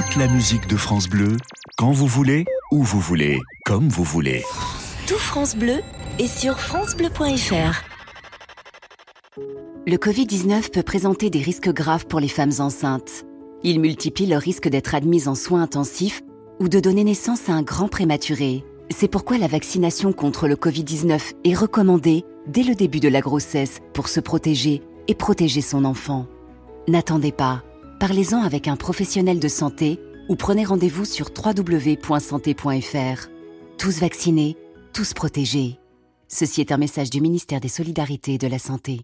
toute la musique de France Bleu, quand vous voulez, où vous voulez, comme vous voulez. Tout France Bleu est sur francebleu.fr. Le Covid-19 peut présenter des risques graves pour les femmes enceintes. Il multiplie le risque d'être admises en soins intensifs ou de donner naissance à un grand prématuré. C'est pourquoi la vaccination contre le Covid-19 est recommandée dès le début de la grossesse pour se protéger et protéger son enfant. N'attendez pas. Parlez-en avec un professionnel de santé ou prenez rendez-vous sur www.santé.fr. Tous vaccinés, tous protégés. Ceci est un message du ministère des Solidarités et de la Santé.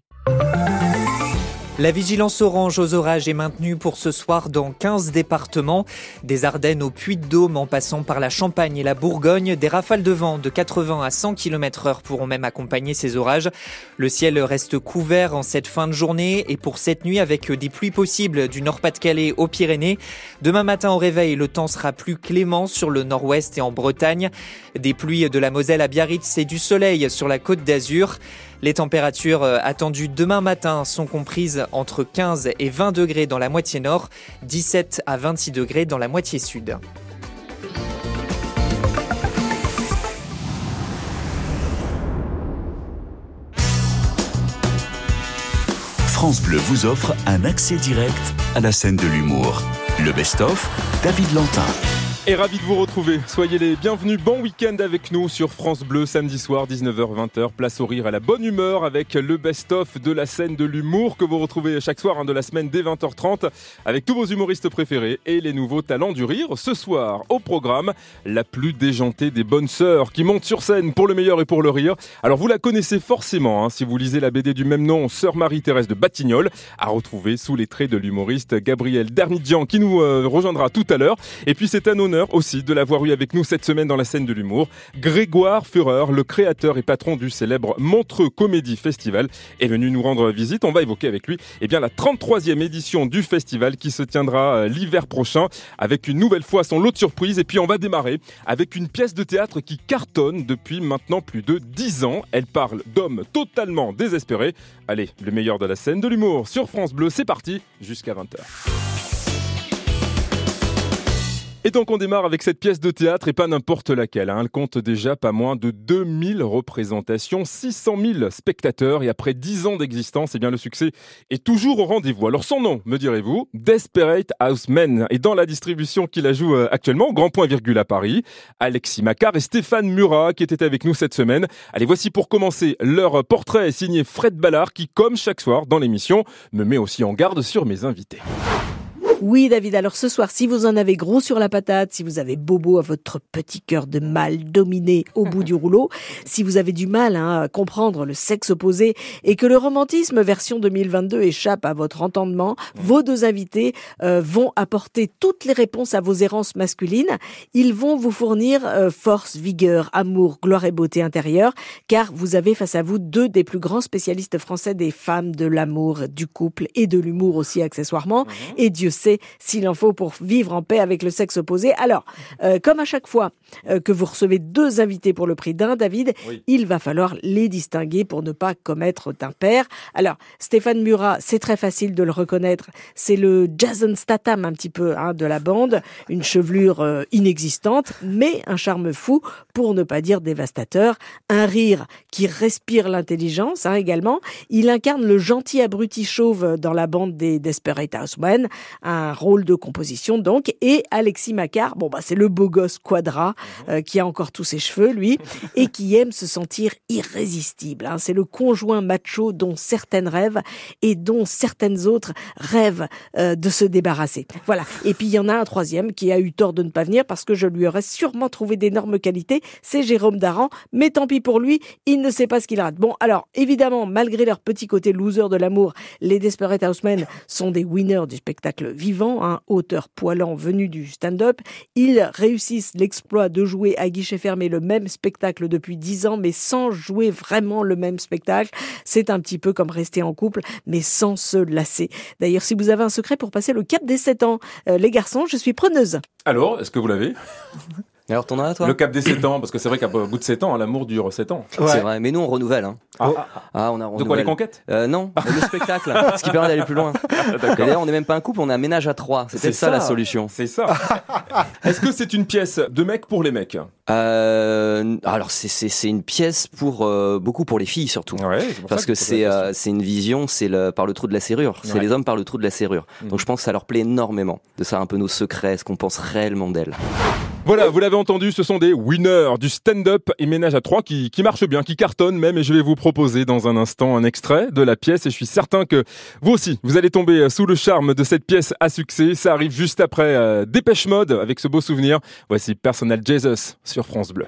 La vigilance orange aux orages est maintenue pour ce soir dans 15 départements. Des Ardennes au Puy-de-Dôme en passant par la Champagne et la Bourgogne, des rafales de vent de 80 à 100 km heure pourront même accompagner ces orages. Le ciel reste couvert en cette fin de journée et pour cette nuit avec des pluies possibles du Nord-Pas-de-Calais aux Pyrénées. Demain matin au réveil, le temps sera plus clément sur le nord-ouest et en Bretagne. Des pluies de la Moselle à Biarritz et du soleil sur la côte d'Azur. Les températures euh, attendues demain matin sont comprises entre 15 et 20 degrés dans la moitié nord, 17 à 26 degrés dans la moitié sud. France Bleu vous offre un accès direct à la scène de l'humour. Le best-of, David Lantin. Et ravi de vous retrouver. Soyez les bienvenus. Bon week-end avec nous sur France Bleu, samedi soir, 19h-20h. Place au rire, à la bonne humeur avec le best-of de la scène de l'humour que vous retrouvez chaque soir hein, de la semaine dès 20h30 avec tous vos humoristes préférés et les nouveaux talents du rire. Ce soir, au programme, la plus déjantée des bonnes sœurs qui monte sur scène pour le meilleur et pour le rire. Alors vous la connaissez forcément hein, si vous lisez la BD du même nom, Sœur Marie-Thérèse de Batignolles, à retrouver sous les traits de l'humoriste Gabriel Dernidjian qui nous euh, rejoindra tout à l'heure. Et puis c'est un honneur aussi de l'avoir eu avec nous cette semaine dans la scène de l'humour. Grégoire Fureur, le créateur et patron du célèbre Montreux Comédie Festival, est venu nous rendre visite. On va évoquer avec lui eh bien, la 33e édition du festival qui se tiendra euh, l'hiver prochain avec une nouvelle fois son lot de surprises. Et puis on va démarrer avec une pièce de théâtre qui cartonne depuis maintenant plus de 10 ans. Elle parle d'hommes totalement désespérés. Allez, le meilleur de la scène de l'humour sur France Bleu, c'est parti jusqu'à 20h. Et donc on démarre avec cette pièce de théâtre et pas n'importe laquelle. Hein. Elle compte déjà pas moins de 2000 représentations, 600 000 spectateurs et après 10 ans d'existence, eh bien le succès est toujours au rendez-vous. Alors son nom, me direz-vous, Desperate Housemen. Et dans la distribution qui la joue euh, actuellement, Grand Point Virgule à Paris, Alexis Macquart et Stéphane Murat qui étaient avec nous cette semaine. Allez, voici pour commencer leur portrait signé Fred Ballard qui, comme chaque soir dans l'émission, me met aussi en garde sur mes invités. Oui, David, alors ce soir, si vous en avez gros sur la patate, si vous avez bobo à votre petit cœur de mal dominé au bout du rouleau, si vous avez du mal hein, à comprendre le sexe opposé et que le romantisme version 2022 échappe à votre entendement, vos deux invités euh, vont apporter toutes les réponses à vos errances masculines. Ils vont vous fournir euh, force, vigueur, amour, gloire et beauté intérieure, car vous avez face à vous deux des plus grands spécialistes français des femmes, de l'amour, du couple et de l'humour aussi accessoirement. Mhm. Et Dieu sait s'il en faut pour vivre en paix avec le sexe opposé. Alors, euh, comme à chaque fois euh, que vous recevez deux invités pour le prix d'un, David, il va falloir les distinguer pour ne pas commettre d'impair. Alors, Stéphane Murat, c'est très facile de le reconnaître. C'est le Jason Statham un petit peu hein, de la bande, une chevelure euh, inexistante, mais un charme fou, pour ne pas dire dévastateur, un rire qui respire l'intelligence hein, également. Il incarne le gentil abruti chauve dans la bande des Desperate Housemen, un un rôle de composition donc. Et Alexis Macquart, bon bah c'est le beau gosse quadra mhm. euh, qui a encore tous ses cheveux lui et qui aime se sentir irrésistible. Hein. C'est le conjoint macho dont certaines rêvent et dont certaines autres rêvent euh, de se débarrasser. Voilà. Et puis il y en a un troisième qui a eu tort de ne pas venir parce que je lui aurais sûrement trouvé d'énormes qualités. C'est Jérôme Daran, mais tant pis pour lui, il ne sait pas ce qu'il rate. Bon alors évidemment malgré leur petit côté loser de l'amour, les Desperate Housemen sont des winners du spectacle vivant, un auteur poilant venu du stand-up. Ils réussissent l'exploit de jouer à guichet fermé le même spectacle depuis dix ans, mais sans jouer vraiment le même spectacle. C'est un petit peu comme rester en couple, mais sans se lasser. D'ailleurs, si vous avez un secret pour passer le cap des sept ans, euh, les garçons, je suis preneuse. Alors, est-ce que vous l'avez? Alors t'en as toi Le cap des 7 ans, parce que c'est vrai qu'à bout de 7 ans, l'amour dure 7 ans. C'est vrai, mais nous on renouvelle. Hein. Ah, Ah, on a De renouvelle. quoi les conquêtes euh, Non, le spectacle, ce qui permet d'aller plus loin. Et D'ailleurs, on n'est même pas un couple, on est un ménage à trois. C'était C'est ça, ça. la solution. C'est ça. Est-ce que c'est une pièce de mec pour les mecs Euh, alors c'est une pièce pour euh, beaucoup pour les filles surtout. Ouais, c'est pour Parce ça que c'est la euh, c'est une vision, c'est le par le trou de la serrure. C'est Ouais. les hommes par le trou de la serrure. Mhm. Donc je pense que ça leur plaît énormément de savoir un peu nos secrets, ce qu'on pense réellement d'elles. Voilà, vous l'avez entendu, ce sont des winners du stand-up et ménage à trois qui, qui marchent bien, qui cartonnent même. Et je vais vous proposer dans un instant un extrait de la pièce. Et je suis certain que vous aussi, vous allez tomber sous le charme de cette pièce à succès. Ça arrive juste après euh, Dépêche Mode avec ce beau souvenir. Voici Personal Jesus sur France Bleu.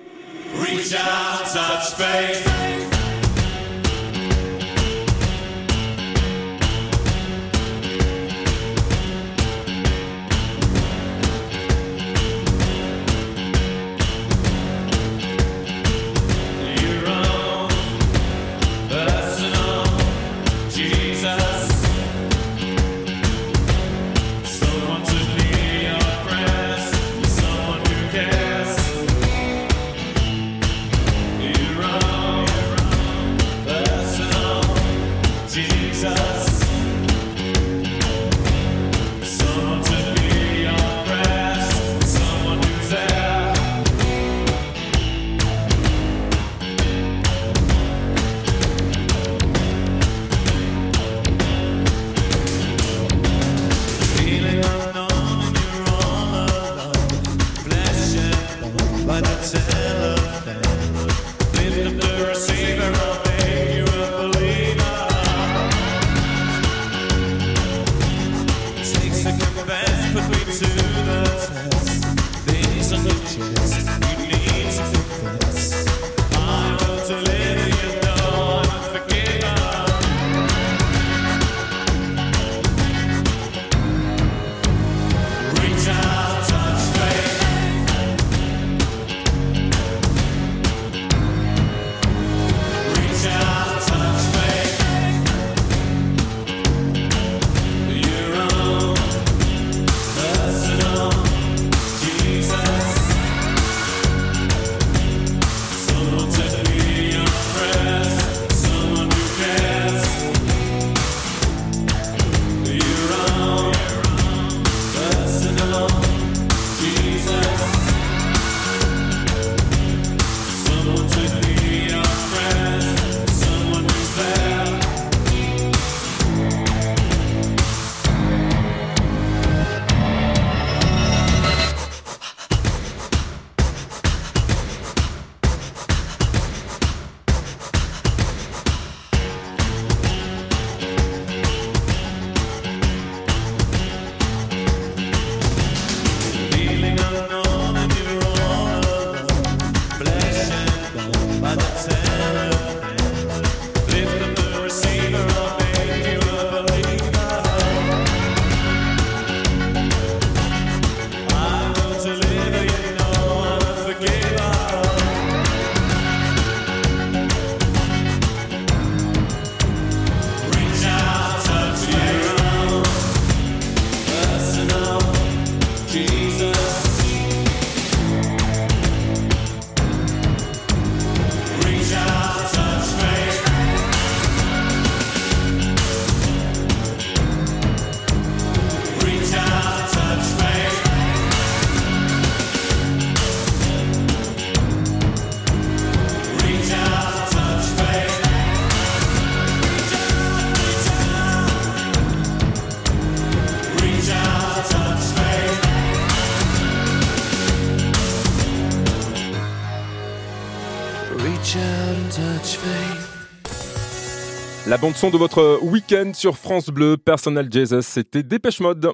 Bande son de votre week-end sur France Bleu, Personal Jesus, c'était Dépêche Mode.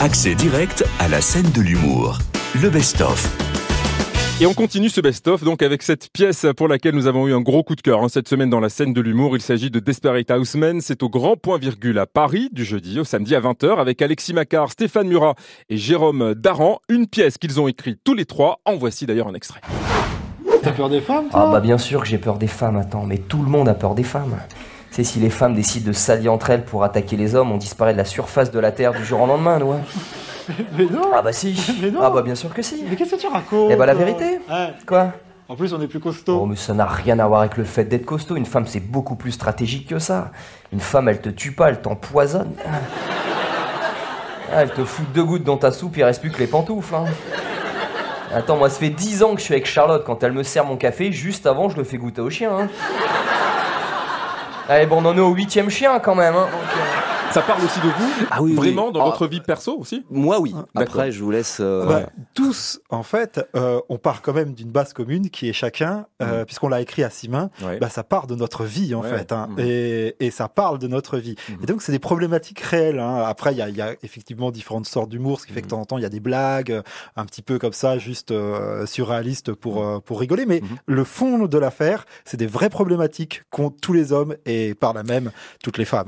Accès direct à la scène de l'humour. Le best-of. Et on continue ce best-of donc avec cette pièce pour laquelle nous avons eu un gros coup de cœur hein, cette semaine dans la scène de l'humour. Il s'agit de Desperate Housemen. C'est au grand point virgule à Paris du jeudi au samedi à 20h avec Alexis Macquart, Stéphane Murat et Jérôme Daran. Une pièce qu'ils ont écrite tous les trois. En voici d'ailleurs un extrait. T'as peur des femmes Ah bah bien sûr que j'ai peur des femmes, attends, mais tout le monde a peur des femmes. Tu sais, si les femmes décident de s'allier entre elles pour attaquer les hommes, on disparaît de la surface de la Terre du jour au lendemain, nous. hein. Mais non Ah bah si. Mais non Ah bah bien sûr que si. Mais qu'est-ce que tu racontes Eh bah la vérité. Ouais. Quoi? En plus, on est plus costaud. Oh mais ça n'a rien à voir avec le fait d'être costaud. Une femme c'est beaucoup plus stratégique que ça. Une femme elle te tue pas, elle t'empoisonne. Ah, elle te fout deux gouttes dans ta soupe, il reste plus que les pantoufles. hein. Attends, moi ça fait 10 ans que je suis avec Charlotte. Quand elle me sert mon café, juste avant je le fais goûter au chien. Hein. Allez bon, on en est au huitième chien quand même. Hein. Euh, Ça parle aussi de vous Ah oui, oui. Vraiment dans Ah. votre vie perso aussi Moi, oui. D'accord. Après, je vous laisse. euh, Bah, tous, en fait, euh, on part quand même d'une base commune qui est chacun, euh, puisqu'on l'a écrit à six mains, Ouais. bah, ça part de notre vie, en Ouais. fait, hein, Mhm. et, et ça parle de notre vie. Et donc, c'est des problématiques réelles. hein. Après, il y a, il y a effectivement différentes sortes d'humour, ce qui fait que de temps en temps, il y a des blagues, euh, un petit peu comme ça, juste euh, surréalistes pour, euh, pour rigoler. Mais le fond de l'affaire, c'est des vraies problématiques qu'ont tous les hommes et par là même toutes les femmes.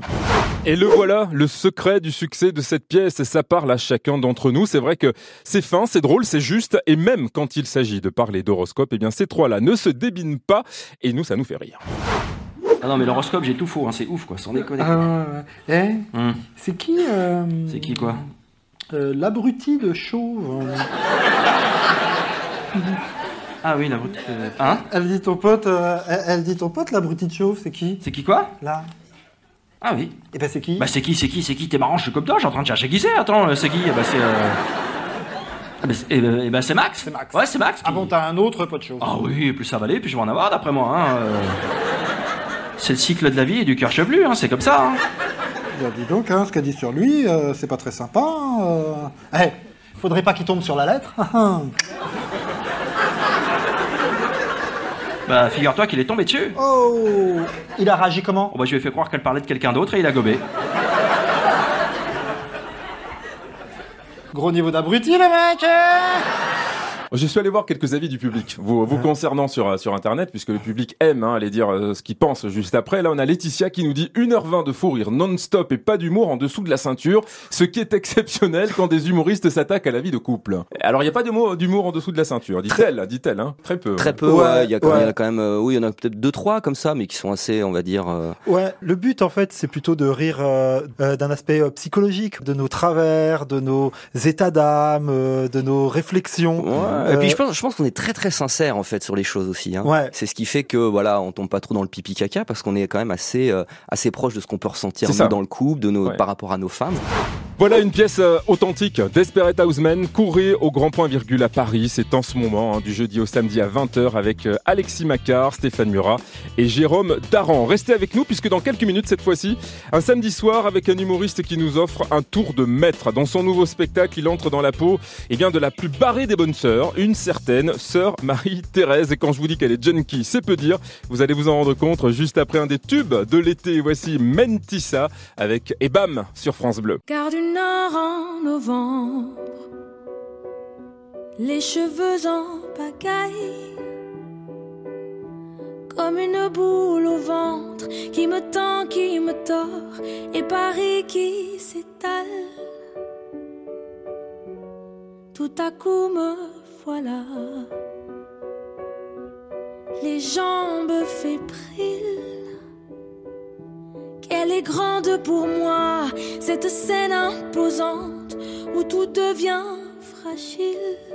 Et le voilà, le secret du succès de cette pièce, ça parle à chacun d'entre nous. C'est vrai que c'est fin, c'est drôle, c'est juste, et même quand il s'agit de parler d'horoscope, eh bien ces trois-là ne se débinent pas, et nous, ça nous fait rire. Ah non, mais l'horoscope, j'ai tout faux, hein, c'est ouf quoi, sans déconner. Eh Hum. C'est qui euh, C'est qui quoi euh, L'abruti de chauve. euh. Ah oui, la brute. euh, Hein Elle dit ton pote, euh, elle, elle dit ton pote, l'abruti de chauve, c'est qui C'est qui quoi Là. Ah oui. Et ben c'est qui? Bah c'est qui, c'est qui, c'est qui? T'es marrant, je suis comme toi, je suis en train de chercher qui c'est. Attends, euh, c'est qui? Eh Bah c'est. euh, Ah bah c'est eh ben- eh ben, c'est Max. C'est Max. Ouais, c'est Max. Ah bon, t'as un autre pote chauve. Ah oui, plus ça va aller, plus je vais en avoir d'après moi. Hein. euh. C'est le cycle de la vie et du cœur chevelu, hein, c'est comme ça. Hein. Bah, dis donc, hein, ce qu'elle dit sur lui, euh, c'est pas très sympa. hein, euh. Eh, faudrait pas qu'il tombe sur la lettre. Bah figure-toi qu'il est tombé dessus. oh Il a réagi comment? Bon bah je lui ai fait croire qu'elle parlait de quelqu'un d'autre et il a gobé. Gros niveau d'abruti, le mec hein? Je suis allé voir quelques avis du public, vous, vous concernant sur, sur Internet, puisque le public aime hein, aller dire euh, ce qu'il pense juste après. Là, on a Laetitia qui nous dit 1h20 de fou rire non-stop et pas d'humour en dessous de la ceinture, ce qui est exceptionnel quand des humoristes s'attaquent à la vie de couple. Alors, il n'y a pas de mot- d'humour en dessous de la ceinture, dit-elle, dit-elle, hein. très peu. Très peu, Ouais, ouais, Il y, a quand- ouais. il y en a quand même, euh, oui, il y en a peut-être deux, trois comme ça, mais qui sont assez, on va dire. euh, Ouais, le but en fait, c'est plutôt de rire euh, euh, d'un aspect euh, psychologique, de nos travers, de nos états d'âme, euh, de nos réflexions. Et puis Euh, je pense, je pense qu'on est très très sincère en fait sur les choses aussi. Hein. Ouais. C'est ce qui fait que voilà, on tombe pas trop dans le pipi caca parce qu'on est quand même assez euh, assez proche de ce qu'on peut ressentir nous, dans le couple, de nos Ouais. par rapport à nos femmes. Voilà une pièce euh, authentique, Desperate Houseman, courez au grand point virgule à Paris, c'est en ce moment, hein, du jeudi au samedi à 20h avec euh, Alexis Macquart, Stéphane Murat et Jérôme Daran. Restez avec nous puisque dans quelques minutes cette fois-ci, un samedi soir avec un humoriste qui nous offre un tour de maître. Dans son nouveau spectacle, il entre dans la peau eh bien, de la plus barrée des bonnes sœurs, une certaine sœur Marie-Thérèse. Et quand je vous dis qu'elle est junkie, c'est peu dire, vous allez vous en rendre compte juste après un des tubes de l'été. Voici Mentissa avec Ebam sur France Bleu. Nord en novembre, les cheveux en pagaille, comme une boule au ventre qui me tend, qui me tord, et Paris qui s'étale. Tout à coup me voilà, les jambes fébriles. Qu'elle est grande pour moi, cette scène imposante où tout devient fragile.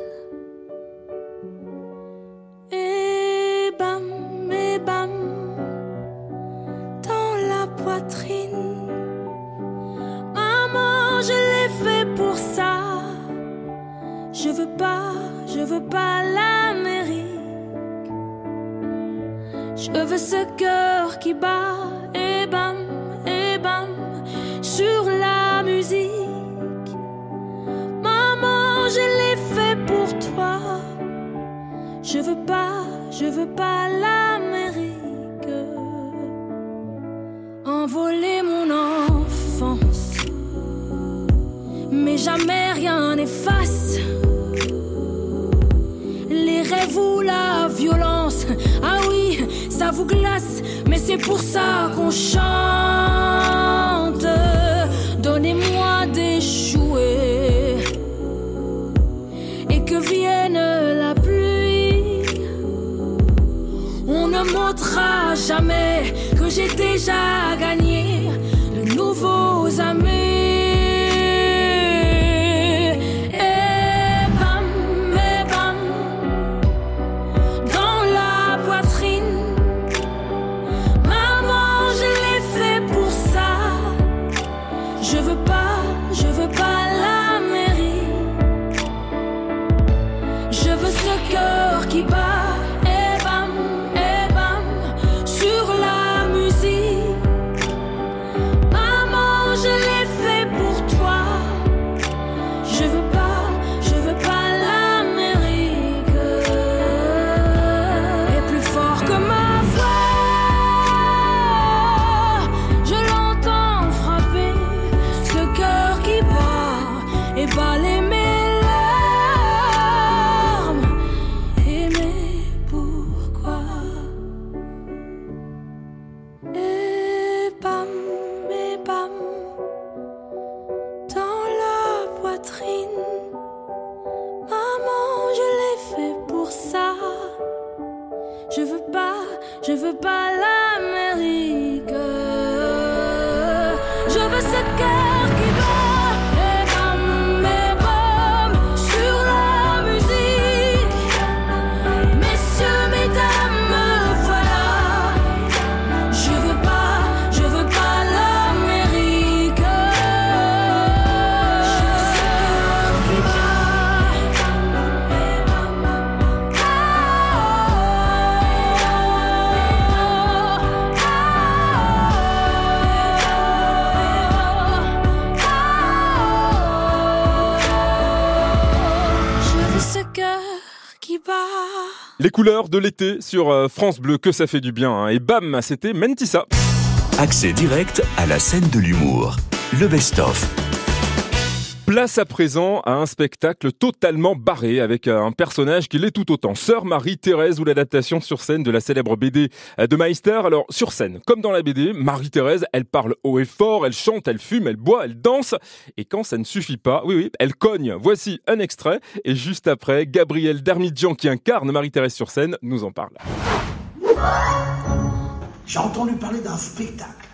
Les couleurs de l'été sur euh, France Bleu, que ça fait du bien. hein. Et bam, c'était Mentissa. Accès direct à la scène de l'humour. Le best-of. Place à présent à un spectacle totalement barré avec euh, un personnage qui l'est tout autant. Sœur Marie-Thérèse ou l'adaptation sur scène de la célèbre BD de Meister. Alors sur scène, comme dans la BD, Marie-Thérèse, elle parle haut et fort, elle chante, elle fume, elle boit, elle danse. Et quand ça ne suffit pas, oui oui, elle cogne. Voici un extrait. Et juste après, Gabriel Darmidjian qui incarne Marie-Thérèse sur scène nous en parle. J'ai entendu parler d'un spectacle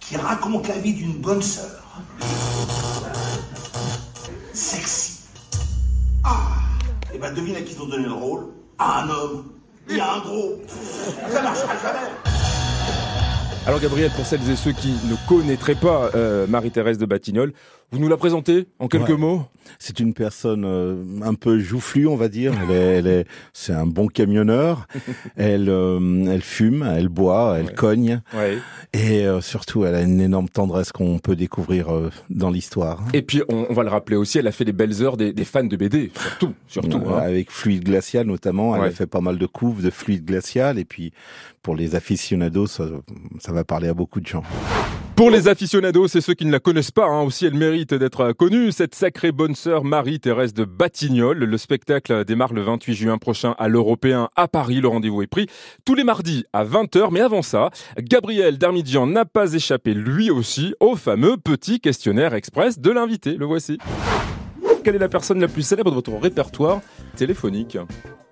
qui raconte la vie d'une bonne sœur. Sexy. Ah Et ben devine à qui ils ont donné le rôle À un homme. Et à un gros. Ça marchera jamais. Alors Gabriel, pour celles et ceux qui ne connaîtraient pas euh, Marie-Thérèse de Batignolles, vous nous la présentez en quelques Ouais. mots C'est une personne euh, un peu joufflue, on va dire. Elle est, c'est un bon camionneur. elle, euh, elle fume, elle boit, elle cogne, Ouais. et euh, surtout, elle a une énorme tendresse qu'on peut découvrir dans l'histoire. Et puis, on, on va le rappeler aussi, elle a fait les belles heures des, des fans de BD, surtout, surtout. Hein. Avec fluide glacial notamment, elle a fait pas mal de couves de fluide glacial, et puis pour les aficionados, ça, ça va parler à beaucoup de gens. Pour les aficionados et ceux qui ne la connaissent pas, hein, aussi elle mérite d'être connue, cette sacrée bonne sœur Marie-Thérèse de Batignolles. Le spectacle démarre le 28 juin prochain à l'Européen à Paris. Le rendez-vous est pris tous les mardis à 20h. Mais avant ça, Gabriel Darmidjian n'a pas échappé lui aussi au fameux petit questionnaire express de l'invité. Le voici. Quelle est la personne la plus célèbre de votre répertoire téléphonique?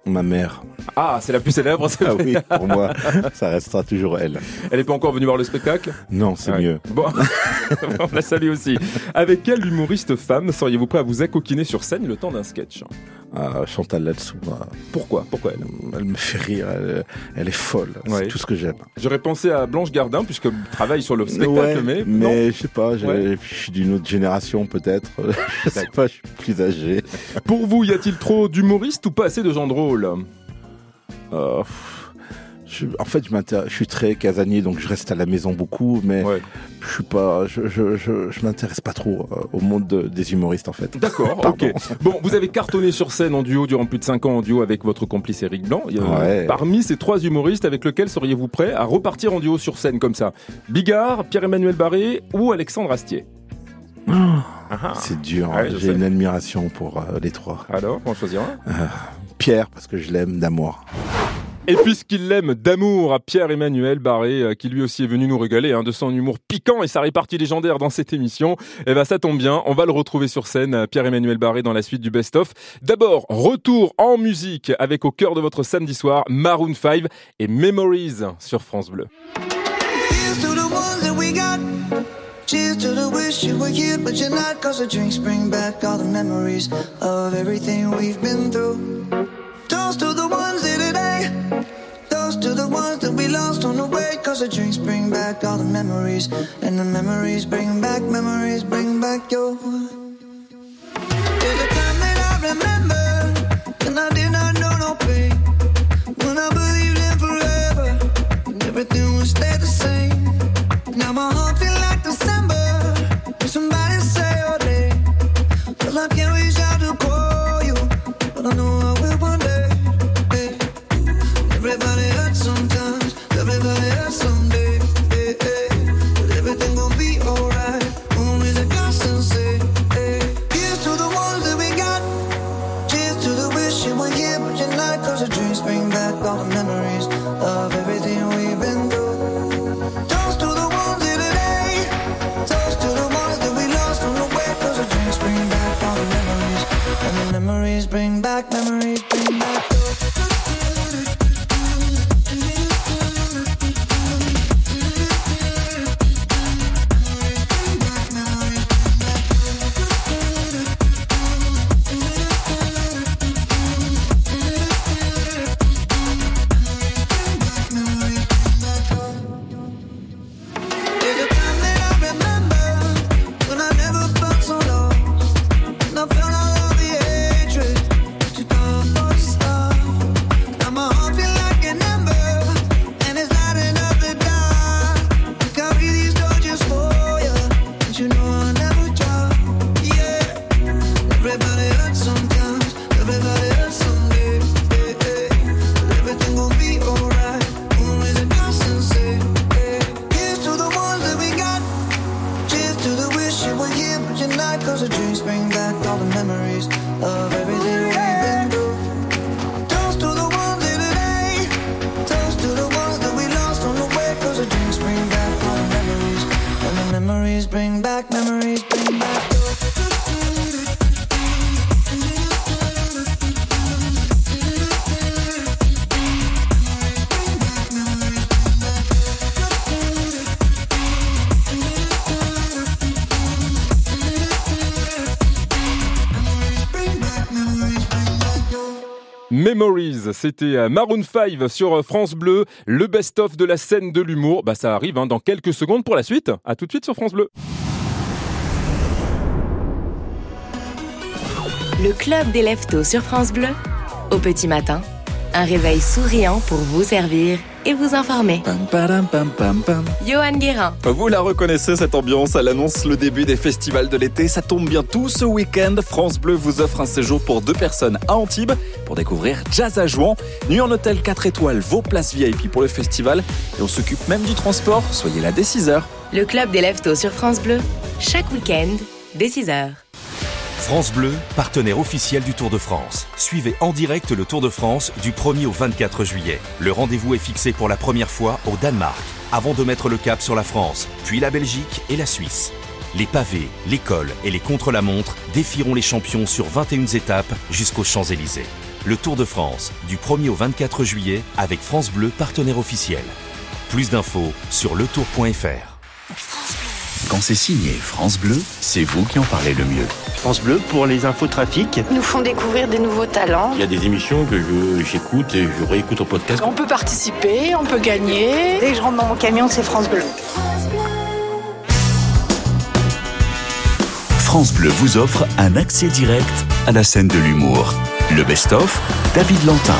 Ma mère. Ah, c'est la plus célèbre, Ah oui, pour moi, ça restera toujours elle. Elle n'est pas encore venue voir le spectacle? Non, c'est Ouais. mieux. Bon, on la salue aussi. Avec quelle humoriste femme seriez-vous prêt à vous accoquiner sur scène le temps d'un sketch? Ah, Chantal là-dessous. ah, Pourquoi? Pourquoi elle Elle me fait rire, elle, elle est folle. Ouais. C'est tout ce que j'aime. J'aurais pensé à Blanche Gardin, puisque travaille sur le spectacle, Ouais, mais, mais non. je sais pas, Ouais. je suis d'une autre génération peut-être. je sais pas, je suis plus âgé. Pour vous, y a-t-il trop d'humoristes ou pas assez de gens drôles? Euh, je- en fait, je, suis très casanier, donc je reste à la maison beaucoup, mais je suis pas, je, je, je, je m'intéresse pas trop euh, au monde de- des humoristes en fait. D'accord, ok. Bon, vous avez cartonné sur scène en duo durant plus de 5 ans en duo avec votre complice Eric Blanc. Ouais. Parmi ces trois humoristes, avec lesquels seriez-vous prêt à repartir en duo sur scène comme ça? Bigard, Pierre-Emmanuel Barré ou Alexandre Astier? Ah, C'est dur. Ouais, hein. J'ai une admiration pour euh, les trois. Alors, on va choisir un Euh, Pierre parce que je l'aime d'amour. Et puisqu'il l'aime d'amour à Pierre-Emmanuel Barré, euh, qui lui aussi est venu nous régaler hein, de son humour piquant et sa répartie légendaire dans cette émission, eh ben ça tombe bien, on va le retrouver sur scène, euh, Pierre-Emmanuel Barré, dans la suite du best-of. D'abord, retour en musique avec au cœur de votre samedi soir, Maroon 5 et Memories sur France Bleu. Cheers to the wish you were here, but you're not. Cause the drinks bring back all the memories of everything we've been through. Toast to the ones here today. Toast to the ones that we lost on the way. Cause the drinks bring back all the memories. And the memories bring back, memories bring back your. C'était euh, Maroon 5 sur euh, France Bleu, le best-of de la scène de l'humour. Bah ça arrive hein, dans quelques secondes pour la suite. À tout de suite sur France Bleu. Le club des leftos sur France Bleu. Au petit matin, un réveil souriant pour vous servir et vous informer. Johan Guérin. Vous la reconnaissez cette ambiance, elle annonce le début des festivals de l'été. Ça tombe bien tout ce week-end. France Bleu vous offre un séjour pour deux personnes à Antibes pour découvrir Jazz à Jouan. Nuit en hôtel 4 étoiles, vos places VIP pour le festival. Et on s'occupe même du transport. Soyez là dès 6h. Le club des leftos sur France Bleu. Chaque week-end, dès 6h. France Bleu, partenaire officiel du Tour de France. Suivez en direct le Tour de France du 1er au 24 juillet. Le rendez-vous est fixé pour la première fois au Danemark, avant de mettre le cap sur la France, puis la Belgique et la Suisse. Les pavés, les cols et les contre-la-montre défieront les champions sur 21 étapes jusqu'aux Champs-Élysées. Le Tour de France, du 1er au 24 juillet, avec France Bleu, partenaire officiel. Plus d'infos sur letour.fr. Quand c'est signé France Bleu, c'est vous qui en parlez le mieux. France Bleu pour les infos trafic. Ils nous font découvrir des nouveaux talents. Il y a des émissions que je- j'écoute et je réécoute au podcast. On peut participer, on peut gagner. Dès que je rentre dans mon camion, c'est France Bleu. France Bleu vous offre un accès direct à la scène de l'humour. Le best-of, David Lantin.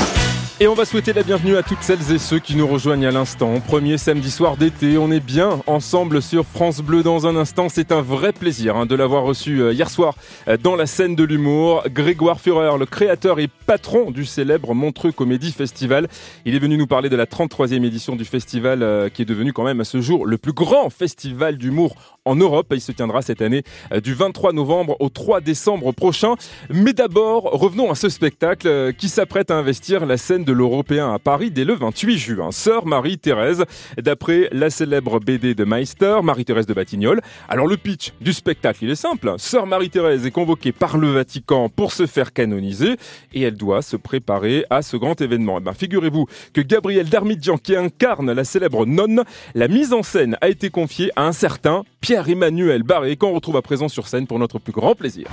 Et on va souhaiter la bienvenue à toutes celles et ceux qui nous rejoignent à l'instant. Premier samedi soir d'été, on est bien ensemble sur France Bleu dans un instant. C'est un vrai plaisir hein, de l'avoir reçu euh, hier soir euh, dans la scène de l'humour. Grégoire Führer, le créateur et patron du célèbre Montreux Comédie Festival. Il est venu nous parler de la 33e édition du festival euh, qui est devenu quand même à ce jour le plus grand festival d'humour en Europe. Il se tiendra cette année euh, du 23 novembre au 3 décembre prochain. Mais d'abord, revenons à ce spectacle euh, qui s'apprête à investir la scène de l'Européen à Paris dès le 28 juin. Sœur Marie-Thérèse, d'après la célèbre BD de Meister, Marie-Thérèse de Batignolles. Alors le pitch du spectacle, il est simple. Sœur Marie-Thérèse est convoquée par le Vatican pour se faire canoniser et elle doit se préparer à ce grand événement. Eh ben, figurez-vous que Gabriel Darmidjan, qui incarne la célèbre nonne, la mise en scène a été confiée à un certain Pierre-Emmanuel Barré, qu'on retrouve à présent sur scène pour notre plus grand plaisir.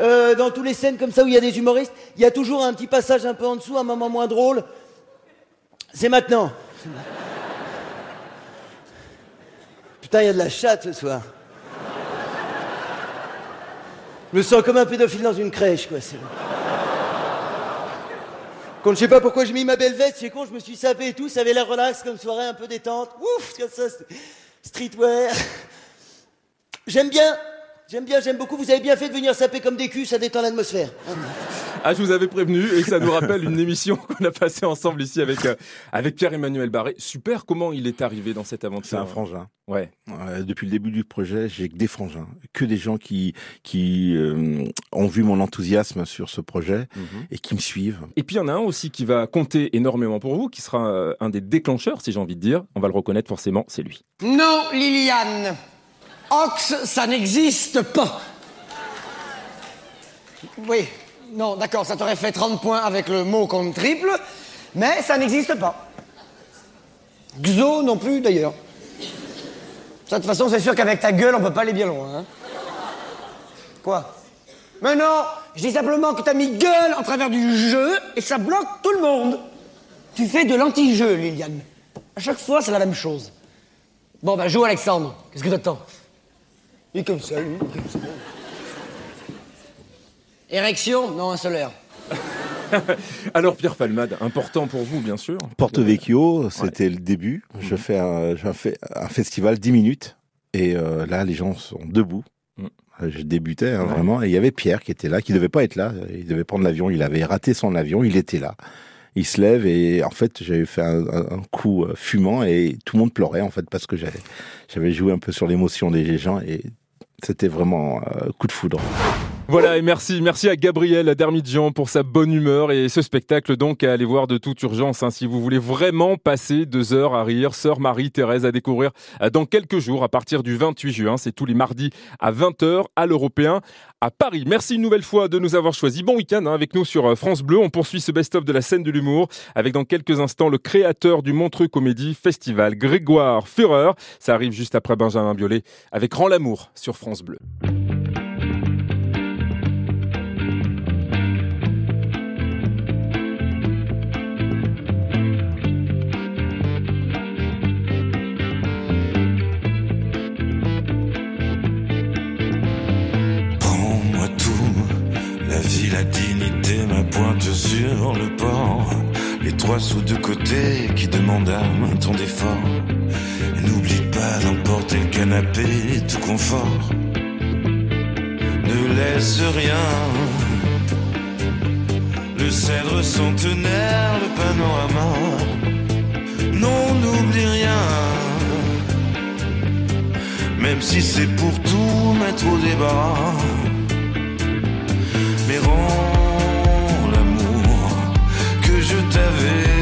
Euh, dans tous les scènes comme ça où il y a des humoristes, il y a toujours un petit passage un peu en dessous, un moment moins drôle. C'est maintenant. Putain, il y a de la chatte ce soir. Je me sens comme un pédophile dans une crèche, quoi. c'est- Quand je sais pas pourquoi j'ai mis ma belle veste, c'est con, je me suis sapé et tout, ça avait l'air relax comme soirée, un peu détente. Ouf, comme ça, streetwear. J'aime bien, j'aime bien, j'aime beaucoup. Vous avez bien fait de venir saper comme des culs, ça détend l'atmosphère. Ah, je vous avais prévenu et ça nous rappelle une émission qu'on a passée ensemble ici avec, euh, avec Pierre-Emmanuel Barré. Super, comment il est arrivé dans cette aventure C'est un frangin. Ouais. Euh, depuis le début du projet, j'ai que des frangins, que des gens qui qui euh, ont vu mon enthousiasme sur ce projet et qui me suivent. Et puis il y en a un aussi qui va compter énormément pour vous, qui sera un des déclencheurs, si j'ai envie de dire. On va le reconnaître forcément, c'est lui. Non, Liliane. Ox, ça n'existe pas. Oui, Non, d'accord, ça t'aurait fait 30 points avec le mot comme triple, mais ça n'existe pas. Xo non plus, d'ailleurs. De toute façon, c'est sûr qu'avec ta gueule, on peut pas aller bien loin. hein. Quoi? Mais non Je dis simplement que t'as mis gueule en travers du jeu et ça bloque tout le monde. Tu fais de l'anti-jeu, Liliane. À chaque fois, c'est la même chose. Bon, bah, joue Alexandre. Qu'est-ce que t'attends? Il est comme ça, lui. il est comme ça. Érection Non, un solaire. Alors Pierre Palmade, important pour vous bien sûr. Porto Vecchio, c'était le début. Mhm. Je fais un, je fais un festival 10 minutes et euh, là les gens sont debout. Mhm. Euh, Je débutais hein, vraiment et il y avait Pierre qui était là, qui devait pas être là. Il devait prendre l'avion. Il avait raté son avion. Il était là. Il se lève et en fait j'avais fait un, un- coup euh, fumant et tout le monde pleurait en fait parce que j'avais j'avais joué un peu sur l'émotion des gens et c'était vraiment euh, coup de foudre. Voilà, et merci, merci à Gabriel Dermidjian pour sa bonne humeur et ce spectacle donc à aller voir de toute urgence hein, si vous voulez vraiment passer deux heures à rire. Sœur Marie-Thérèse à découvrir euh, dans quelques jours à partir du 28 juin. C'est tous les mardis à 20h à l'Européen à Paris. Merci une nouvelle fois de nous avoir choisis. Bon week-end hein, avec nous sur euh, France Bleu. On poursuit ce best-of de la scène de l'humour avec dans quelques instants le créateur du Montreux Comédie Festival, Grégoire Führer. Ça arrive juste après Benjamin Biolay avec Rend l'amour sur France Bleu. La dignité, ma pointe sur le port. Les trois sous de côté qui demandent à ton d'effort. N'oublie pas d'emporter le canapé, tout confort. Ne laisse rien. Le cèdre centenaire, le panorama. Non, n'oublie rien. Même si c'est pour tout mettre au débat. Rends l'amour que je t'avais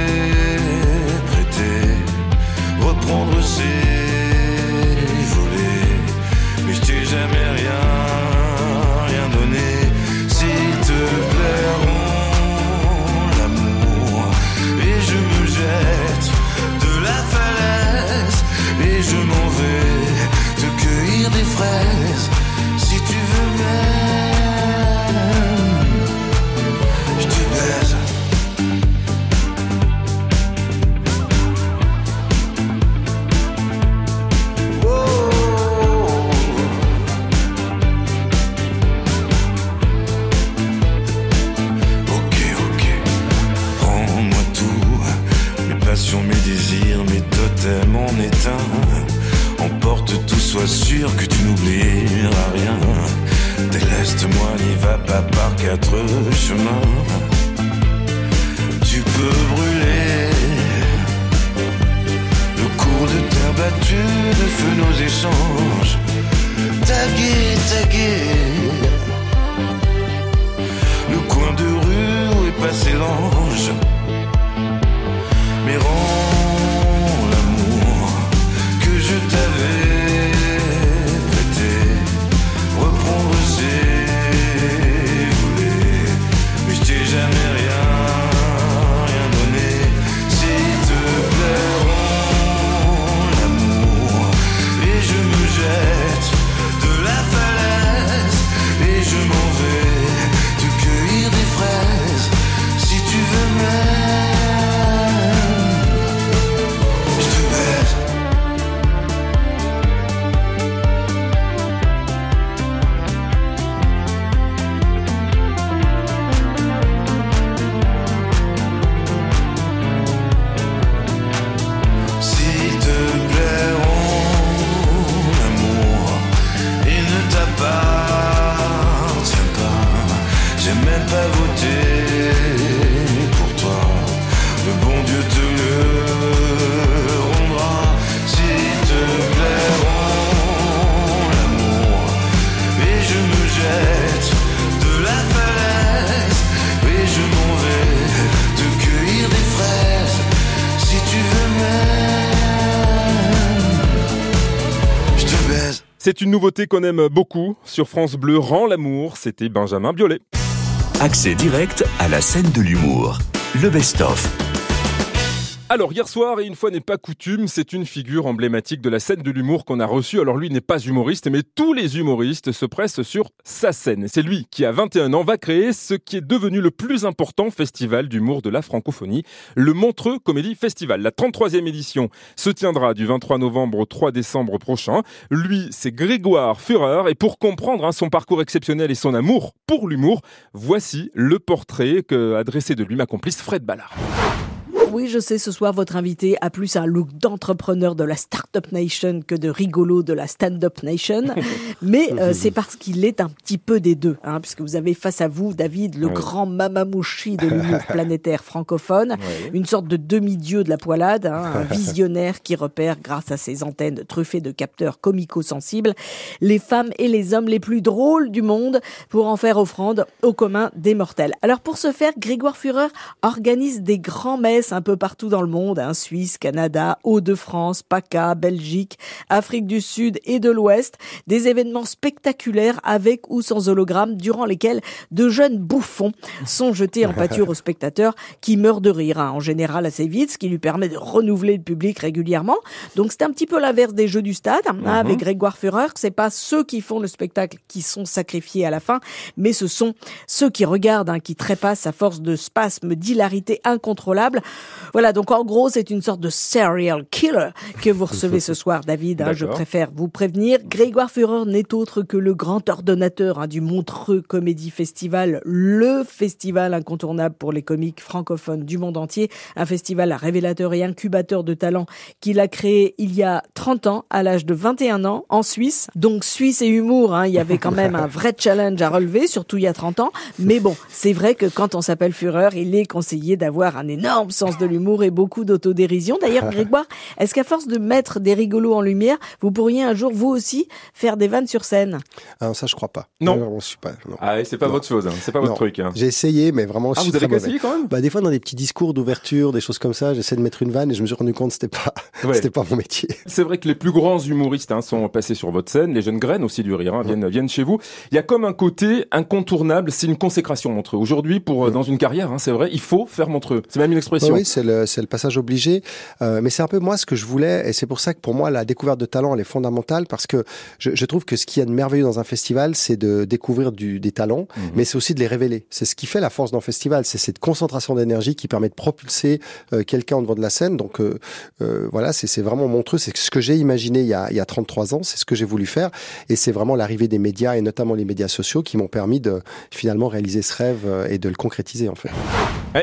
C'est une nouveauté qu'on aime beaucoup sur France Bleu, Rend l'amour, c'était Benjamin Biolay. Accès direct à la scène de l'humour. Le best-of. Alors hier soir, et une fois n'est pas coutume, c'est une figure emblématique de la scène de l'humour qu'on a reçue. Alors lui n'est pas humoriste, mais tous les humoristes se pressent sur sa scène. C'est lui qui, à 21 ans, va créer ce qui est devenu le plus important festival d'humour de la francophonie, le Montreux Comédie Festival. La 33e édition se tiendra du 23 novembre au 3 décembre prochain. Lui, c'est Grégoire Führer, et pour comprendre hein, son parcours exceptionnel et son amour pour l'humour, voici le portrait que a dressé de lui ma complice Fred Ballard. Oui, je sais, ce soir, votre invité a plus un look d'entrepreneur de la Startup Nation que de rigolo de la Stand-Up Nation. Mais euh, c'est parce qu'il est un petit peu des deux, hein, puisque vous avez face à vous, David, le Oui. grand mamamouchi de l'humour planétaire francophone, Oui. une sorte de demi-dieu de la poilade, hein, un visionnaire qui repère, grâce à ses antennes truffées de capteurs comico-sensibles, les femmes et les hommes les plus drôles du monde pour en faire offrande au commun des mortels. Alors pour ce faire, Grégoire Führer organise des grands messes un peu partout dans le monde, hein, Suisse, Canada, Hauts-de-France, PACA, Belgique, Afrique du Sud et de l'Ouest, des événements spectaculaires avec ou sans hologramme durant lesquels de jeunes bouffons sont jetés en pâture aux spectateurs qui meurent de rire, hein, en général assez vite, ce qui lui permet de renouveler le public régulièrement. Donc c'est un petit peu l'inverse des jeux du stade, hein, Mhm. avec Grégoire Führer, c'est pas ceux qui font le spectacle qui sont sacrifiés à la fin, mais ce sont ceux qui regardent, hein, qui trépassent à force de spasmes d'hilarité incontrôlable. Voilà, donc en gros, c'est une sorte de serial killer que vous recevez ce soir, David. hein, je préfère vous prévenir. Grégoire Führer n'est autre que le grand ordonnateur hein, du Montreux Comédie Festival, le festival incontournable pour les comiques francophones du monde entier, un festival révélateur et incubateur de talents qu'il a créé il y a 30 ans, à l'âge de 21 ans, en Suisse. Donc Suisse et humour, hein, il y avait quand même un vrai challenge à relever, surtout il y a 30 ans. Mais bon, c'est vrai que quand on s'appelle Führer, il est conseillé d'avoir un énorme sens de l'humour et beaucoup d'autodérision. D'ailleurs, Grégoire, est-ce qu'à force de mettre des rigolos en lumière, vous pourriez un jour, vous aussi, faire des vannes sur scène? Alors ça, je crois pas. Non. Non, je suis pas. non. Ah, c'est pas Non. votre chose, hein, c'est pas votre Non. truc. hein. J'ai essayé, mais vraiment. Ah, je suis vous avez très essayé mauvais. quand même? Bah des fois dans des petits discours d'ouverture, des choses comme ça, j'essaie de mettre une vanne et je me suis rendu compte que c'était pas, Ouais. c'était pas mon métier. C'est vrai que les plus grands humoristes hein, sont passés sur votre scène, les jeunes graines aussi du rire hein, viennent, viennent chez vous. Il y a comme un côté incontournable, c'est une consécration Montreux. Aujourd'hui, pour euh, dans une carrière, hein, c'est vrai, il faut faire Montreux. C'est même une expression. Oui, c'est le, passage obligé. Euh, mais c'est un peu moi ce que je voulais, et c'est pour ça que pour moi la découverte de talent elle est fondamentale parce que je, je trouve que ce qu'il y a de merveilleux dans un festival, c'est de découvrir du, des talents, mais c'est aussi de les révéler. C'est ce qui fait la force d'un festival, c'est cette concentration d'énergie qui permet de propulser euh, quelqu'un au devant de la scène. Donc euh, euh, voilà, c'est c'est vraiment montreux. C'est ce que j'ai imaginé il y, a, il y a 33 ans, c'est ce que j'ai voulu faire, et c'est vraiment l'arrivée des médias et notamment les médias sociaux qui m'ont permis de finalement réaliser ce rêve et de le concrétiser en fait.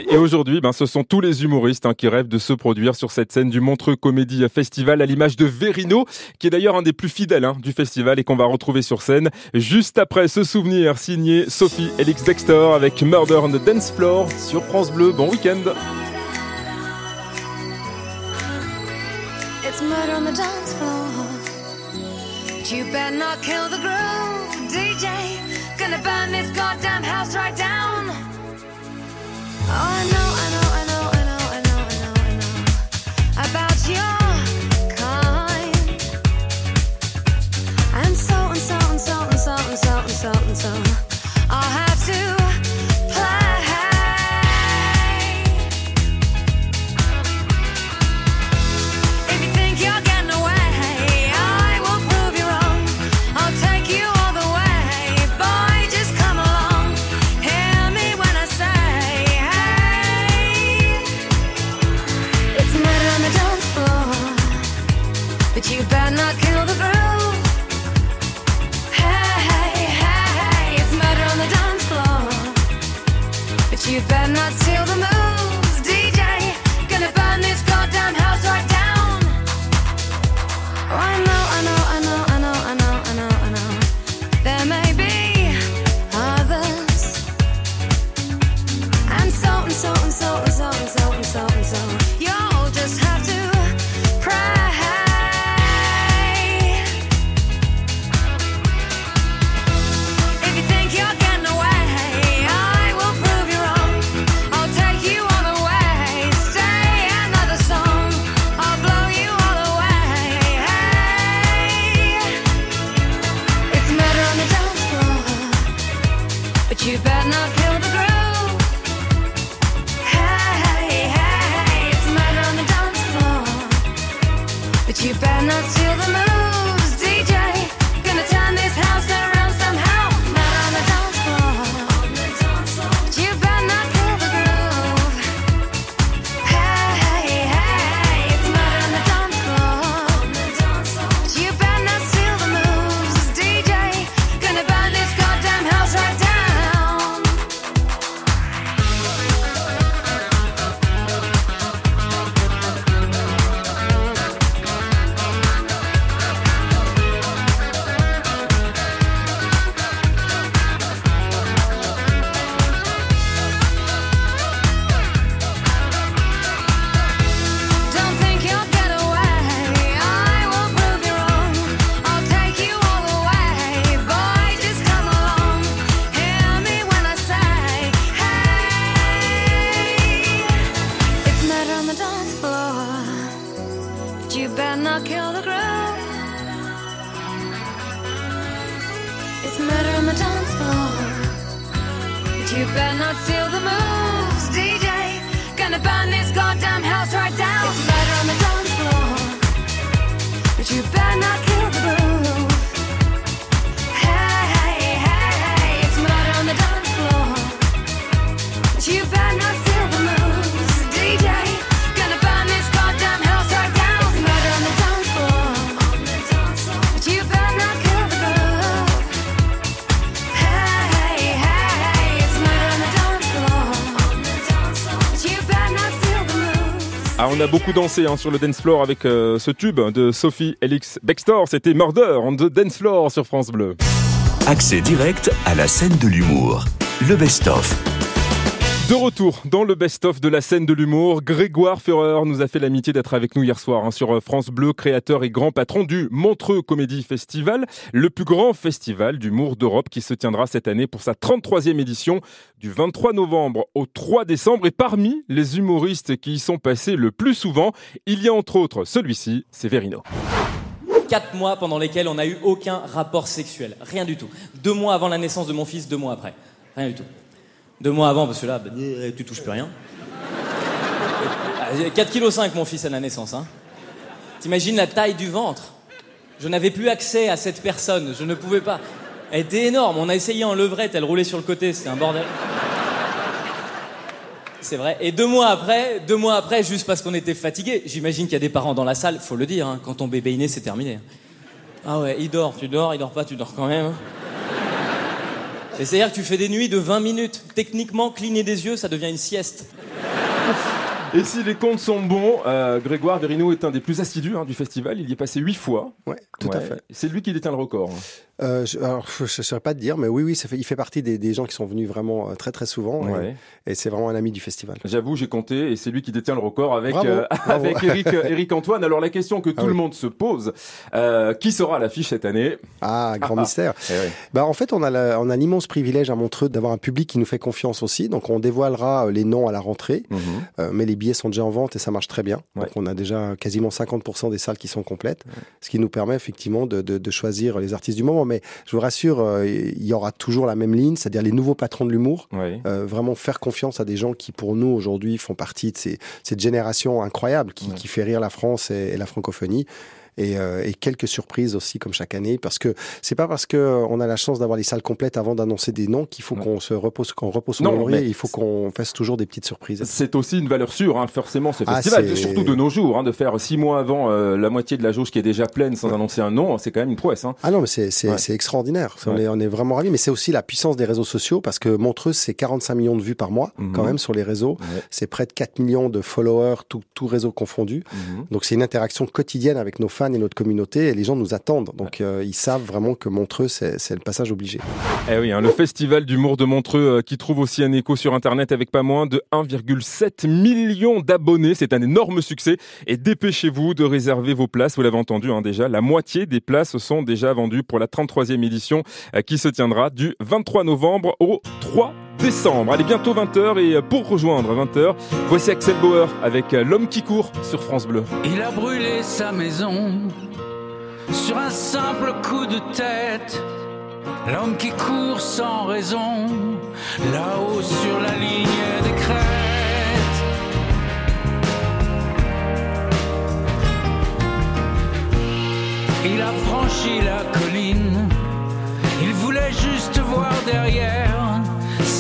Et aujourd'hui, ben, ce sont tous les humoristes hein, qui rêvent de se produire sur cette scène du Montreux Comédie Festival à l'image de Verino, qui est d'ailleurs un des plus fidèles hein, du festival et qu'on va retrouver sur scène juste après ce souvenir signé Sophie Elix Dexter avec Murder on the Dance Floor sur France Bleu. Bon week-end. Gonna burn this goddamn house right down. Oh, on a beaucoup dansé hein, sur le dance floor avec euh, ce tube de Sophie Elix Bextor. C'était Murder on the Dance Floor sur France Bleu. Accès direct à la scène de l'humour. Le best-of. De retour dans le best-of de la scène de l'humour, Grégoire Ferrer nous a fait l'amitié d'être avec nous hier soir hein, sur France Bleu, créateur et grand patron du Montreux Comédie Festival, le plus grand festival d'humour d'Europe qui se tiendra cette année pour sa 33e édition du 23 novembre au 3 décembre. Et parmi les humoristes qui y sont passés le plus souvent, il y a entre autres celui-ci, c'est Verino. Quatre mois pendant lesquels on n'a eu aucun rapport sexuel. Rien du tout. Deux mois avant la naissance de mon fils, deux mois après. Rien du tout. Deux mois avant, parce que là, euh, tu touches plus rien. Ah, 4,5 kg mon fils à la naissance. Hein. T'imagines la taille du ventre? Je n'avais plus accès à cette personne. Je ne pouvais pas. Elle était énorme. On a essayé en levrette, elle roulait sur le côté. C'était un bordel. C'est vrai. Et deux mois après, deux mois après, juste parce qu'on était fatigué, j'imagine qu'il y a des parents dans la salle, faut le dire, hein, quand ton bébé est né, c'est terminé. Ah ouais, il dort, tu dors, il dort pas, tu dors quand même. Et c'est-à-dire que tu fais des nuits de 20 minutes. Techniquement, cligner des yeux, ça devient une sieste. Et si les comptes sont bons, euh, Grégoire Verino est un des plus assidus hein, du festival. Il y est passé huit fois. Ouais, tout à fait. C'est lui qui détient le record. Euh, je, alors, je ne saurais pas te dire, mais oui, oui, ça fait, il fait partie des, des gens qui sont venus vraiment euh, très, très souvent. Ouais. Et, et c'est vraiment un ami du festival. J'avoue, j'ai compté et c'est lui qui détient le record avec, Bravo, euh, bravo. avec Eric, Eric Antoine. Alors la question que tout Ah oui. le monde se pose, euh, qui sera à l'affiche cette année? Ah, grand Ah, mystère. eh oui. Bah, en fait, on a, la- on a l'immense privilège à Montreux d'avoir un public qui nous fait confiance aussi. Donc, on dévoilera les noms à la rentrée. Mhm. Mais les billets sont déjà en vente et ça marche très bien. Donc, on a déjà quasiment 50% des salles qui sont complètes. Ce qui nous permet effectivement de, de, de choisir les artistes du moment. Mais je vous rassure, euh, il y aura toujours la même ligne, c'est-à-dire les nouveaux patrons de l'humour. Euh, vraiment faire confiance à des gens qui, pour nous, aujourd'hui, font partie de ces, cette génération incroyable qui, qui fait rire la France et, et la francophonie. Et, euh, et quelques surprises aussi, comme chaque année, parce que c'est pas parce que euh, on a la chance d'avoir les salles complètes avant d'annoncer des noms qu'il faut qu'on se repose, qu'on repose son Non, laurier. Il faut qu'on fasse toujours des petites surprises. C'est aussi une valeur sûre, hein, forcément, ce Ah, festival, c'est- surtout de nos jours, hein, de faire six mois avant euh, la moitié de la jauge qui est déjà pleine sans annoncer un nom, c'est quand même une prouesse. Hein. Ah non, mais c'est Ouais. extraordinaire. On, est, on est vraiment ravis. Mais c'est aussi la puissance des réseaux sociaux parce que Montreux, c'est 45 millions de vues par mois Mhm. quand même sur les réseaux. C'est près de 4 millions de followers, tout, tout réseau confondu. Mhm. Donc c'est une interaction quotidienne avec nos fans et notre communauté et les gens nous attendent. Donc euh, ils savent vraiment que Montreux, c'est c'est le passage obligé. Eh oui, hein, le festival d'humour de Montreux euh, qui trouve aussi un écho sur Internet avec pas moins de 1,7 million d'abonnés. C'est un énorme succès. Et dépêchez-vous de réserver vos places. Vous l'avez entendu hein, déjà, la moitié des places sont déjà vendues pour la 33e édition euh, qui se tiendra du 23 novembre au 3 décembre. Allez, bientôt 20h et pour rejoindre 20h, voici Axel Bauer avec euh, L'homme qui court sur France Bleu. Il a brûlé sa maison sur un simple coup de tête. L'homme qui court sans raison, là-haut sur la ligne des crêtes. Il a franchi la colline, il voulait juste voir derrière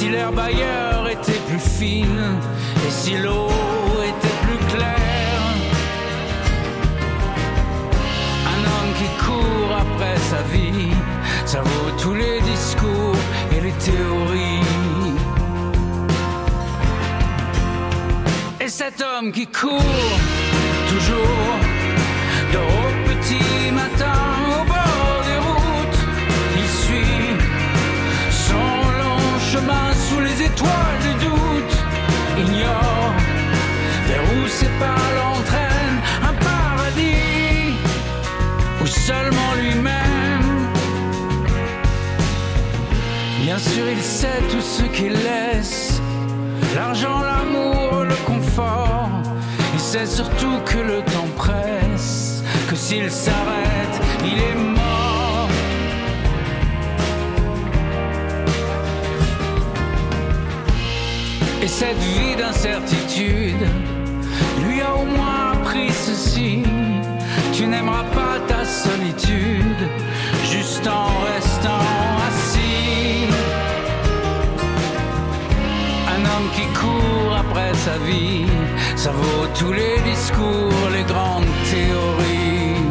si l'herbe ailleurs était plus fine et si l'eau était plus claire. Un homme qui court après sa vie, ça vaut tous les discours et les théories. Et cet homme qui court toujours de au petit matin il sait tout ce qu'il laisse l'argent, l'amour, le confort. Il sait surtout que le temps presse, que s'il s'arrête, il est mort. Et cette vie d'incertitude lui a au moins appris ceci. Tu n'aimeras pas ta solitude juste en restant court après sa vie, ça vaut tous les discours, les grandes théories.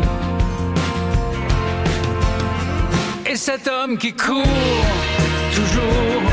Et cet homme qui court toujours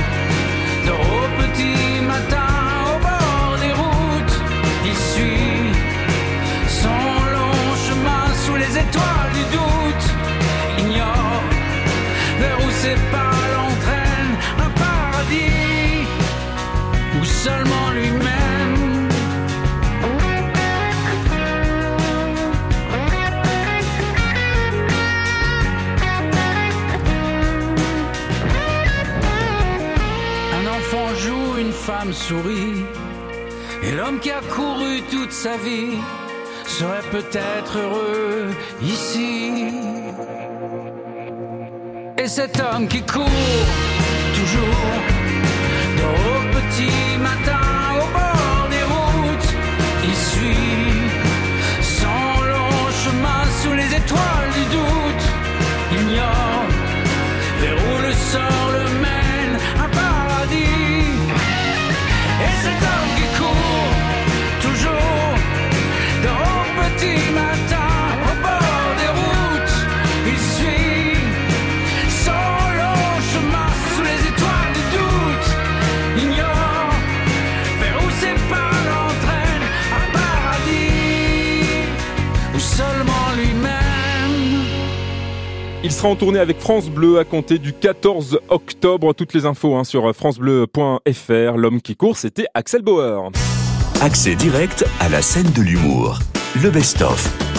et l'homme qui a couru toute sa vie serait peut-être heureux ici. Et cet homme qui court toujours de au petit matin en tournée avec France Bleu à compter du 14 octobre. Toutes les infos hein, sur francebleu.fr. L'homme qui court, c'était Axel Bauer. Accès direct à la scène de l'humour. Le best-of.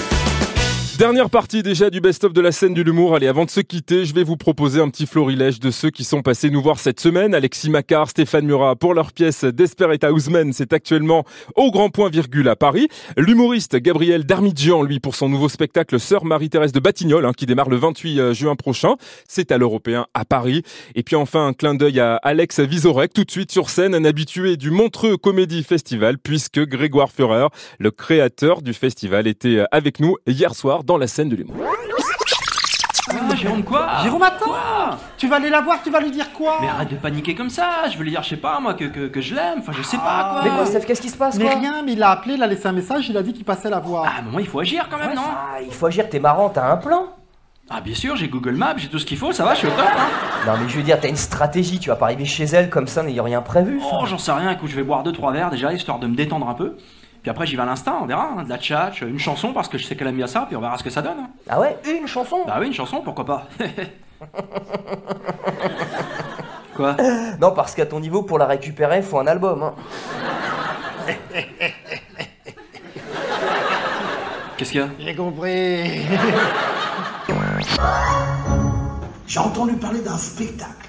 Dernière partie déjà du best-of de la scène de l'humour. Allez, avant de se quitter, je vais vous proposer un petit florilège de ceux qui sont passés nous voir cette semaine. Alexis Macquart, Stéphane Murat pour leur pièce Desperate Houseman. C'est actuellement au Grand Point Virgule à Paris. L'humoriste Gabriel Darmidjian, lui, pour son nouveau spectacle Sœur Marie-Thérèse de Batignolles, hein, qui démarre le 28 juin prochain. C'est à l'Européen à Paris. Et puis enfin, un clin d'œil à Alex Vizorek, tout de suite sur scène, un habitué du Montreux Comédie Festival, puisque Grégoire Führer, le créateur du festival, était avec nous hier soir dans la scène de l'humour. Ah, Jérôme, quoi Jérôme, attends Quoi Tu vas aller la voir, tu vas lui dire quoi Mais arrête de paniquer comme ça, je veux lui dire, je sais pas, moi, que, que, que je l'aime, enfin, je sais pas, quoi. Mais quoi, Steph, qu'est-ce qui se passe, Mais quoi rien, mais il l'a appelé, il a laissé un message, il a dit qu'il passait la voir. Ah, mais moi, il faut agir quand même, non Ah, il faut agir, t'es marrant, t'as un plan Ah, bien sûr, j'ai Google Maps, j'ai tout ce qu'il faut, ça va, je suis au top, hein. Non, mais je veux dire, t'as une stratégie, tu vas pas arriver chez elle comme ça, n'ayant rien prévu. Oh, j'en sais rien, écoute, je vais boire deux, trois verres déjà, histoire de me détendre un peu. Puis après, j'y vais à l'instant, on verra, hein, de la tchatch, une chanson, parce que je sais qu'elle aime bien ça, puis on verra ce que ça donne. hein. Ah ouais, une chanson? Bah oui, une chanson, pourquoi pas Quoi? Non, parce qu'à ton niveau, pour la récupérer, faut un album. Hein. Qu'est-ce qu'il y a? J'ai compris. J'ai entendu parler d'un spectacle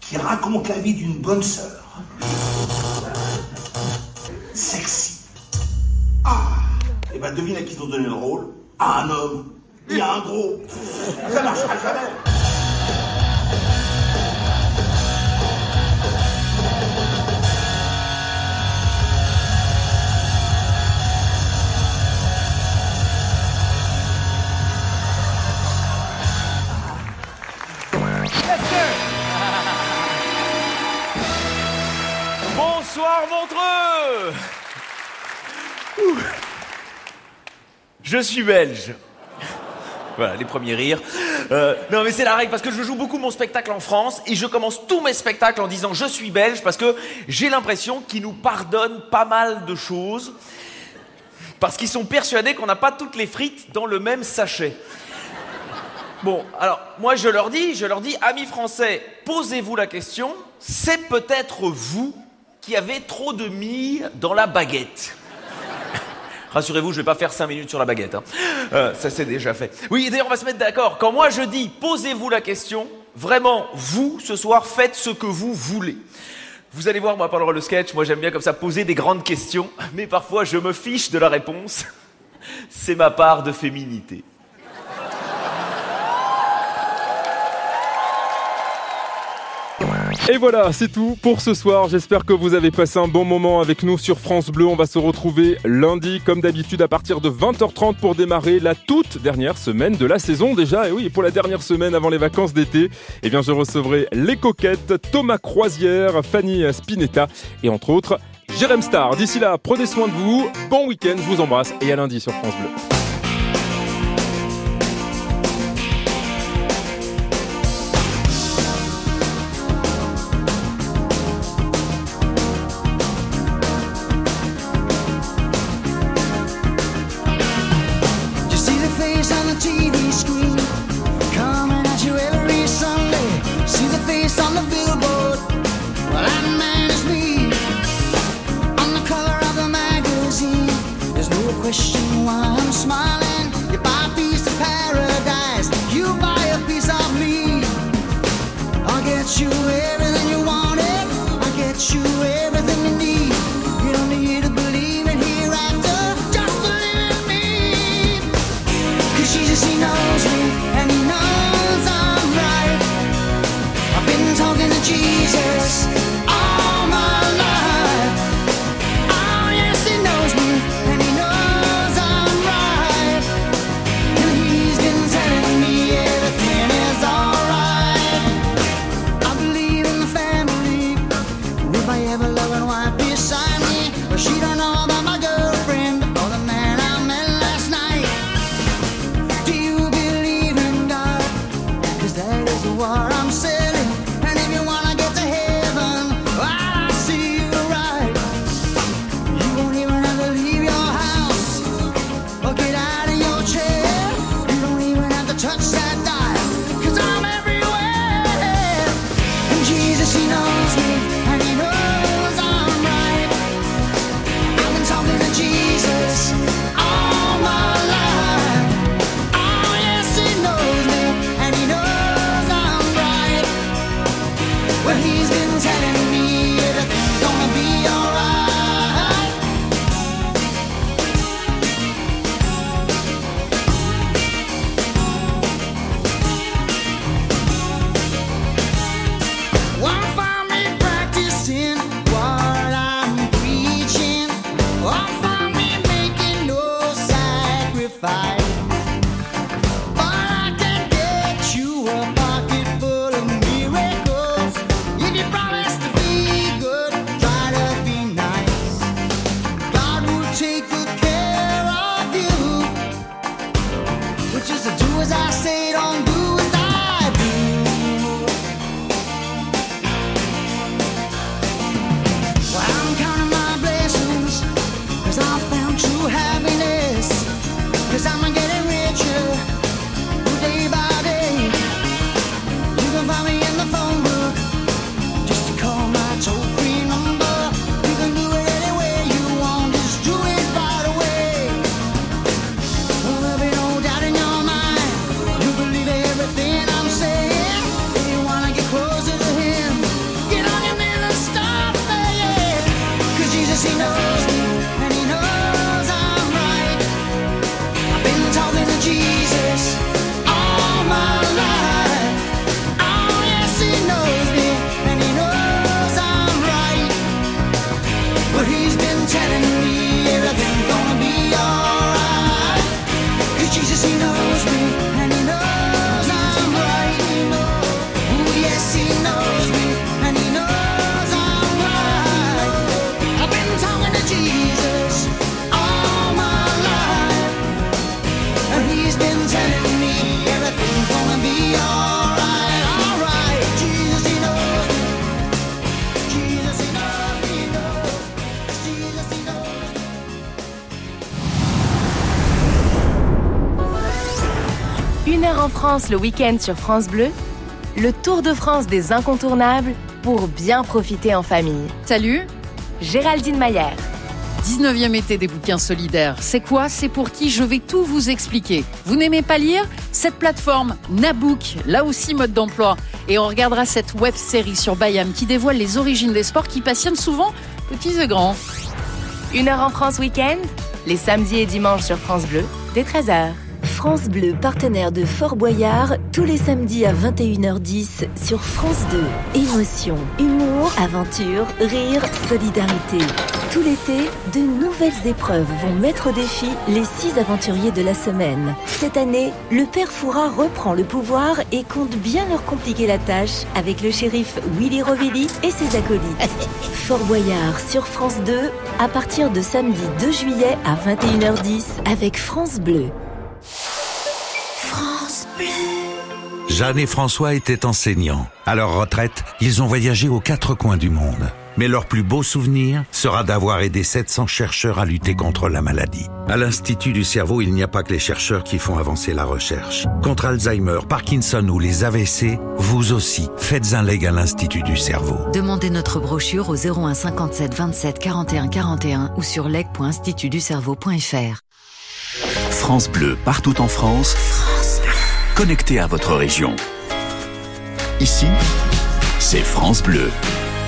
qui raconte la vie d'une bonne sœur. Sexy. Et ben devine à qui ils ont donné le rôle À un homme. Il y a un gros. Ça marchera jamais. Bonsoir Montreux Ouh. Je suis belge. Voilà, les premiers rires. Euh, non, mais c'est la règle parce que je joue beaucoup mon spectacle en France et je commence tous mes spectacles en disant je suis belge parce que j'ai l'impression qu'ils nous pardonnent pas mal de choses parce qu'ils sont persuadés qu'on n'a pas toutes les frites dans le même sachet. Bon, alors moi je leur dis, je leur dis, amis français, posez-vous la question, c'est peut-être vous qui avez trop de mie dans la baguette. Rassurez-vous, je vais pas faire 5 minutes sur la baguette. Hein. Euh, ça c'est déjà fait. Oui, d'ailleurs, on va se mettre d'accord. Quand moi je dis posez-vous la question, vraiment, vous, ce soir, faites ce que vous voulez. Vous allez voir, moi, pendant le sketch, moi j'aime bien comme ça poser des grandes questions, mais parfois je me fiche de la réponse. c'est ma part de féminité. Et voilà, c'est tout pour ce soir. J'espère que vous avez passé un bon moment avec nous sur France Bleu. On va se retrouver lundi, comme d'habitude, à partir de 20h30 pour démarrer la toute dernière semaine de la saison déjà. Et oui, pour la dernière semaine avant les vacances d'été, eh bien, je recevrai les coquettes, Thomas Croisière, Fanny Spinetta et entre autres, Jérém Star. D'ici là, prenez soin de vous. Bon week-end, je vous embrasse et à lundi sur France Bleu. Une heure en France le week-end sur France Bleu, le Tour de France des incontournables pour bien profiter en famille. Salut Géraldine Maillère. 19e été des bouquins solidaires. C'est quoi? C'est pour qui? Je vais tout vous expliquer. Vous n'aimez pas lire? Cette plateforme Nabook, là aussi mode d'emploi. Et on regardera cette web série sur Bayam qui dévoile les origines des sports qui passionnent souvent petits et grands. Une heure en France week-end, les samedis et dimanches sur France Bleu, dès 13h. France Bleu, partenaire de Fort Boyard, tous les samedis à 21h10 sur France 2. Émotion, humour, aventure, rire, solidarité. Tout l'été, de nouvelles épreuves vont mettre au défi les six aventuriers de la semaine. Cette année, le père Fouras reprend le pouvoir et compte bien leur compliquer la tâche avec le shérif Willy Rovelli et ses acolytes. Fort Boyard sur France 2 à partir de samedi 2 juillet à 21h10 avec. France Bleu. Jeanne et François étaient enseignants. À leur retraite, ils ont voyagé aux quatre coins du monde. Mais leur plus beau souvenir sera d'avoir aidé 700 chercheurs à lutter contre la maladie. À l'Institut du cerveau, il n'y a pas que les chercheurs qui font avancer la recherche. Contre Alzheimer, Parkinson ou les AVC, vous aussi, faites un leg à l'Institut du cerveau. Demandez notre brochure au 01 57 27 41 41 ou sur leg.institutducerveau.fr. France Bleu, partout en France. Connecté à votre région. Ici, c'est France Bleu.